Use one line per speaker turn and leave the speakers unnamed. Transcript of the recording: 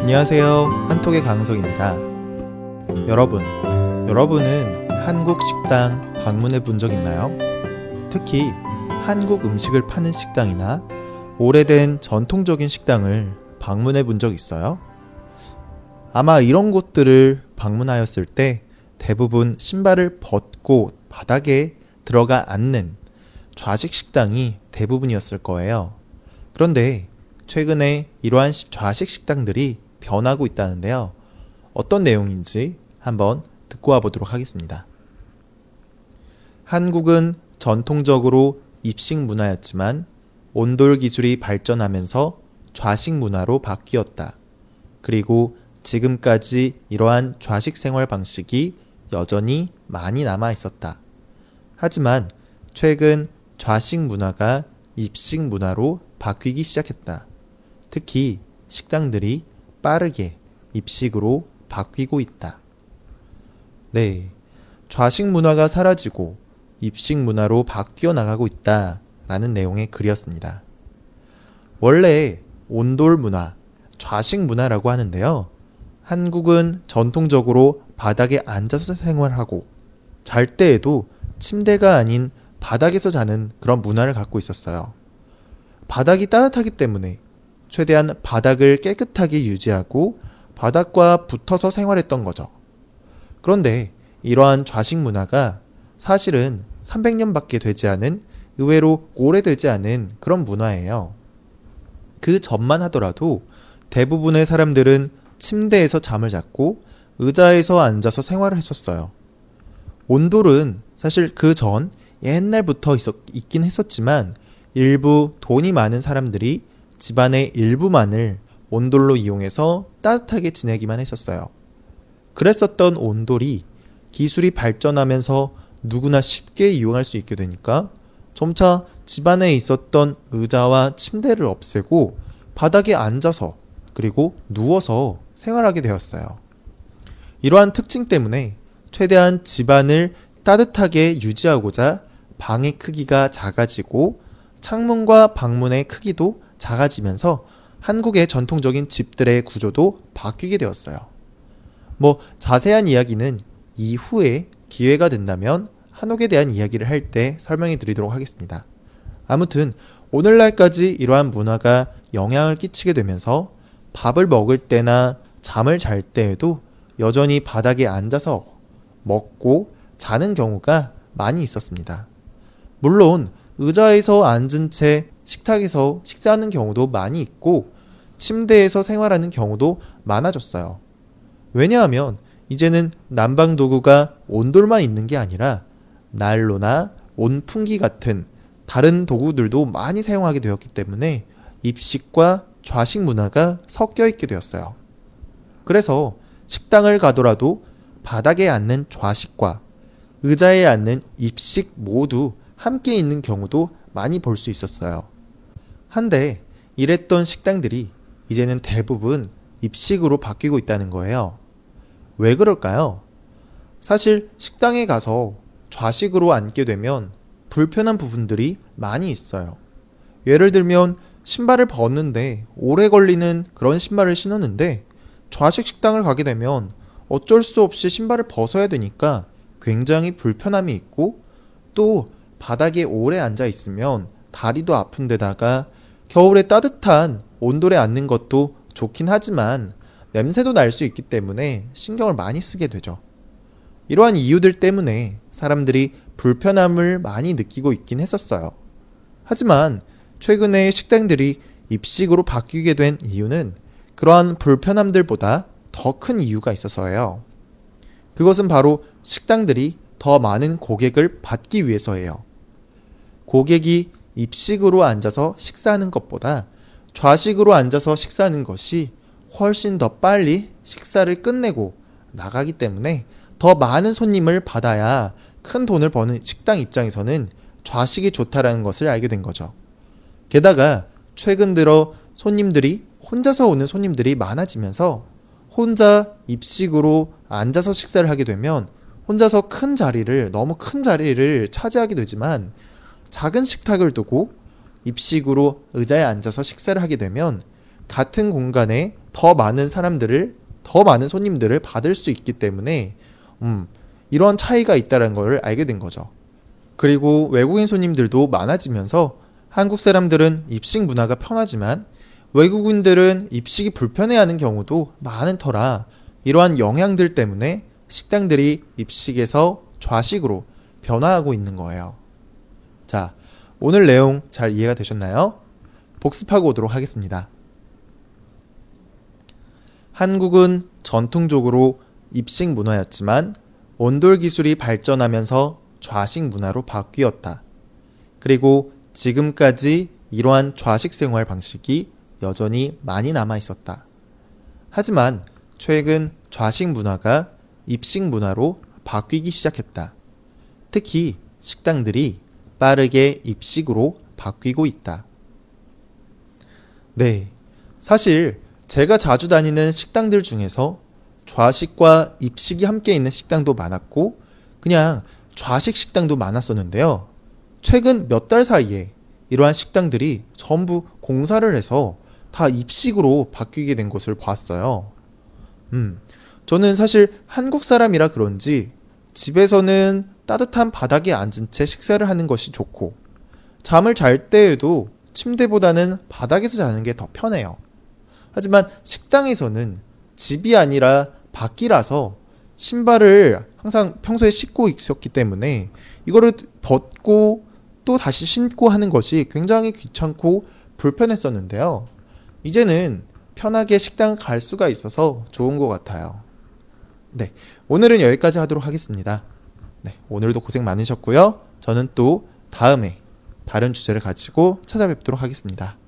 안녕하세요. 한톡의 강석입니다. 여러분, 여러분은 한국 식당 방문해 본 적 있나요? 특히 한국 음식을 파는 식당이나 오래된 전통적인 식당을 방문해 본 적 있어요? 아마 이런 곳들을 방문하였을 때 대부분 신발을 벗고 바닥에 들어가 앉는 좌식 식당이 대부분이었을 거예요. 그런데 최근에 이러한 좌식 식당들이 변하고 있다는데요. 어떤 내용인지 한번 듣고 와보도록 하겠습니다. 한국은 전통적으로 입식 문화였지만 온돌 기술이 발전하면서 좌식 문화로 바뀌었다. 그리고 지금까지 이러한 좌식 생활 방식이 여전히 많이 남아 있었다. 하지만 최근 좌식 문화가 입식 문화로 바뀌기 시작했다. 특히 식당들이 빠르게 입식으로 바뀌고 있다. 네. 좌식 문화가 사라지고 입식 문화로 바뀌어 나가고 있다. 라는 내용의 글이었습니다. 원래 온돌 문화, 좌식 문화라고 하는데요. 한국은 전통적으로 바닥에 앉아서 생활하고 잘 때에도 침대가 아닌 바닥에서 자는 그런 문화를 갖고 있었어요. 바닥이 따뜻하기 때문에 최대한 바닥을 깨끗하게 유지하고 바닥과 붙어서 생활했던 거죠. 그런데 이러한 좌식 문화가 사실은 300년밖에 되지 않은 의외로 오래되지 않은 그런 문화예요. 그 전만 하더라도 대부분의 사람들은 침대에서 잠을 잤고 의자에서 앉아서 생활을 했었어요. 온돌은 사실 그 전 옛날부터 있었, 있긴 했었지만 일부 돈이 많은 사람들이 집안의 일부만을 온돌로 이용해서 따뜻하게 지내기만 했었어요. 그랬었던 온돌이 기술이 발전하면서 누구나 쉽게 이용할 수 있게 되니까 점차 집안에 있었던 의자와 침대를 없애고 바닥에 앉아서 그리고 누워서 생활하게 되었어요. 이러한 특징 때문에 최대한 집안을 따뜻하게 유지하고자 방의 크기가 작아지고 창문과 방문의 크기도 작아지면서 한국의 전통적인 집들의 구조도 바뀌게 되었어요. 뭐 자세한 이야기는 이후에 기회가 된다면 한옥에 대한 이야기를 할 때 설명해 드리도록 하겠습니다. 아무튼 오늘날까지 이러한 문화가 영향을 끼치게 되면서 밥을 먹을 때나 잠을 잘 때에도 여전히 바닥에 앉아서 먹고 자는 경우가 많이 있었습니다. 물론 의자에서 앉은 채 식탁에서 식사하는 경우도 많이 있고 침대에서 생활하는 경우도 많아졌어요. 왜냐하면 이제는 난방 도구가 온돌만 있는 게 아니라 난로나 온풍기 같은 다른 도구들도 많이 사용하게 되었기 때문에 입식과 좌식 문화가 섞여 있게 되었어요. 그래서 식당을 가더라도 바닥에 앉는 좌식과 의자에 앉는 입식 모두 함께 있는 경우도 많이 볼 수 있었어요. 한데 이랬던 식당들이 이제는 대부분 입식으로 바뀌고 있다는 거예요. 왜 그럴까요? 사실 식당에 가서 좌식으로 앉게 되면 불편한 부분들이 많이 있어요. 예를 들면 신발을 벗는데 오래 걸리는 그런 신발을 신었는데 좌식 식당을 가게 되면 어쩔 수 없이 신발을 벗어야 되니까 굉장히 불편함이 있고 또 바닥에 오래 앉아 있으면 다리도 아픈 데다가 겨울에 따뜻한 온돌에 앉는 것도 좋긴 하지만 냄새도 날 수 있기 때문에 신경을 많이 쓰게 되죠. 이러한 이유들 때문에 사람들이 불편함을 많이 느끼고 있긴 했었어요. 하지만 최근에 식당들이 입식으로 바뀌게 된 이유는 그러한 불편함들보다 더 큰 이유가 있어서예요. 그것은 바로 식당들이 더 많은 고객을 받기 위해서예요. 고객이 입식으로 앉아서 식사하는 것보다 좌식으로 앉아서 식사하는 것이 훨씬 더 빨리 식사를 끝내고 나가기 때문에 더 많은 손님을 받아야 큰 돈을 버는 식당 입장에서는 좌식이 좋다라는 것을 알게 된 거죠. 게다가 최근 들어 손님들이 혼자서 오는 손님들이 많아지면서 혼자 입식으로 앉아서 식사를 하게 되면 혼자서 큰 자리를 너무 큰 자리를 차지하게 되지만 작은 식탁을 두고 입식으로 의자에 앉아서 식사를 하게 되면 같은 공간에 더 많은 사람들을 더 많은 손님들을 받을 수 있기 때문에 음, 이런 차이가 있다는 걸 알게 된 거죠. 그리고 외국인 손님들도 많아지면서 한국 사람들은 입식 문화가 편하지만 외국인들은 입식이 불편해하는 경우도 많은 터라 이러한 영향들 때문에 식당들이 입식에서 좌식으로 변화하고 있는 거예요. 자, 오늘 내용 잘 이해가 되셨나요? 복습하고 오도록 하겠습니다. 한국은 전통적으로 입식 문화였지만 온돌 기술이 발전하면서 좌식 문화로 바뀌었다. 그리고 지금까지 이러한 좌식 생활 방식이 여전히 많이 남아 있었다. 하지만 최근 좌식 문화가 입식 문화로 바뀌기 시작했다. 특히 식당들이 빠르게 입식으로 바뀌고 있다. 네. 사실 제가 자주 다니는 식당들 중에서 좌식과 입식이 함께 있는 식당도 많았고 그냥 좌식 식당도 많았었는데요. 최근 몇 달 사이에 이러한 식당들이 전부 공사를 해서 다 입식으로 바뀌게 된 것을 봤어요. 음, 저는 사실 한국 사람이라 그런지 집에서는 따뜻한 바닥에 앉은 채 식사를 하는 것이 좋고 잠을 잘 때에도 침대보다는 바닥에서 자는 게 더 편해요. 하지만 식당에서는 집이 아니라 밖이라서 신발을 항상 평소에 신고 있었기 때문에 이거를 벗고 또 다시 신고 하는 것이 굉장히 귀찮고 불편했었는데요. 이제는 편하게 식당 갈 수가 있어서 좋은 것 같아요. 네. 오늘은 여기까지 하도록 하겠습니다. 네. 오늘도 고생 많으셨고요. 저는 또 다음에 다른 주제를 가지고 찾아뵙도록 하겠습니다.